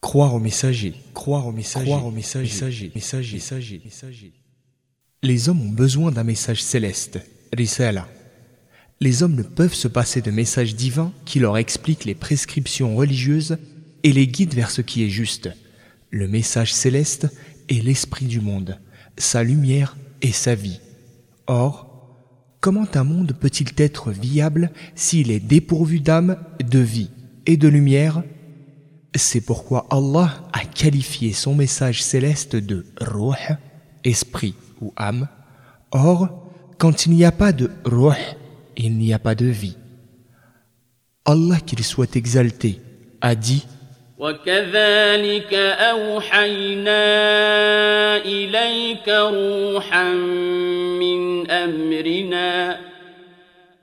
Croire au messager, croire au messager, croire au messager, messager, messager, messager, messager. Les hommes ont besoin d'un message céleste, risala. Les hommes ne peuvent se passer de messages divins qui leur expliquent les prescriptions religieuses et les guident vers ce qui est juste. Le message céleste est l'esprit du monde, sa lumière et sa vie. Or, comment un monde peut-il être viable s'il est dépourvu d'âme, de vie et de lumière C'est pourquoi Allah a qualifié son message céleste de ruh, esprit ou âme. Or, quand il n'y a pas de ruh, il n'y a pas de vie. Allah qu'il soit exalté a dit وكذلك أوحينا إليك روحا من أمرنا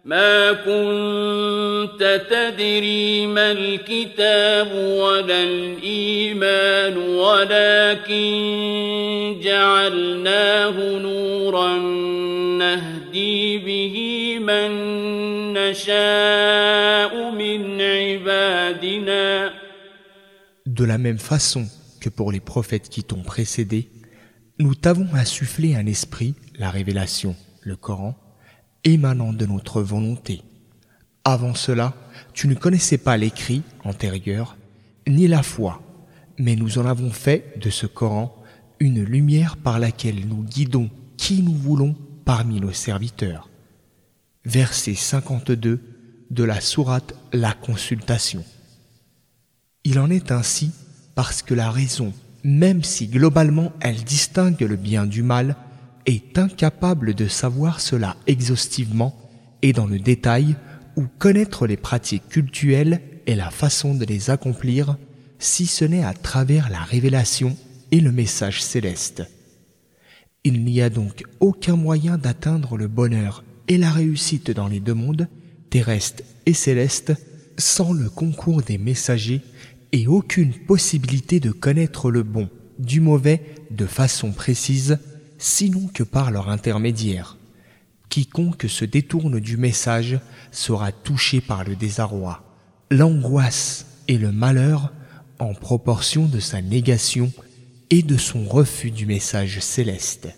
ما كنت تدري ما الكتاب ولا الإيمان ولكن جعلناه نورا نهدي به من نشاء من عبادنا De la même façon que pour les prophètes qui t'ont précédé, nous t'avons insufflé un esprit, la révélation, le Coran, émanant de notre volonté. Avant cela, tu ne connaissais pas l'écrit antérieur, ni la foi, mais nous en avons fait de ce Coran une lumière par laquelle nous guidons qui nous voulons parmi nos serviteurs. Verset 52 de la sourate La Consultation. Il en est ainsi parce que la raison, même si globalement elle distingue le bien du mal, est incapable de savoir cela exhaustivement et dans le détail ou connaître les pratiques cultuelles et la façon de les accomplir, si ce n'est à travers la révélation et le message céleste. Il n'y a donc aucun moyen d'atteindre le bonheur et la réussite dans les deux mondes, terrestres et célestes, sans le concours des messagers et aucune possibilité de connaître le bon du mauvais de façon précise, sinon que par leur intermédiaire. Quiconque se détourne du message sera touché par le désarroi, l'angoisse et le malheur en proportion de sa négation et de son refus du message céleste.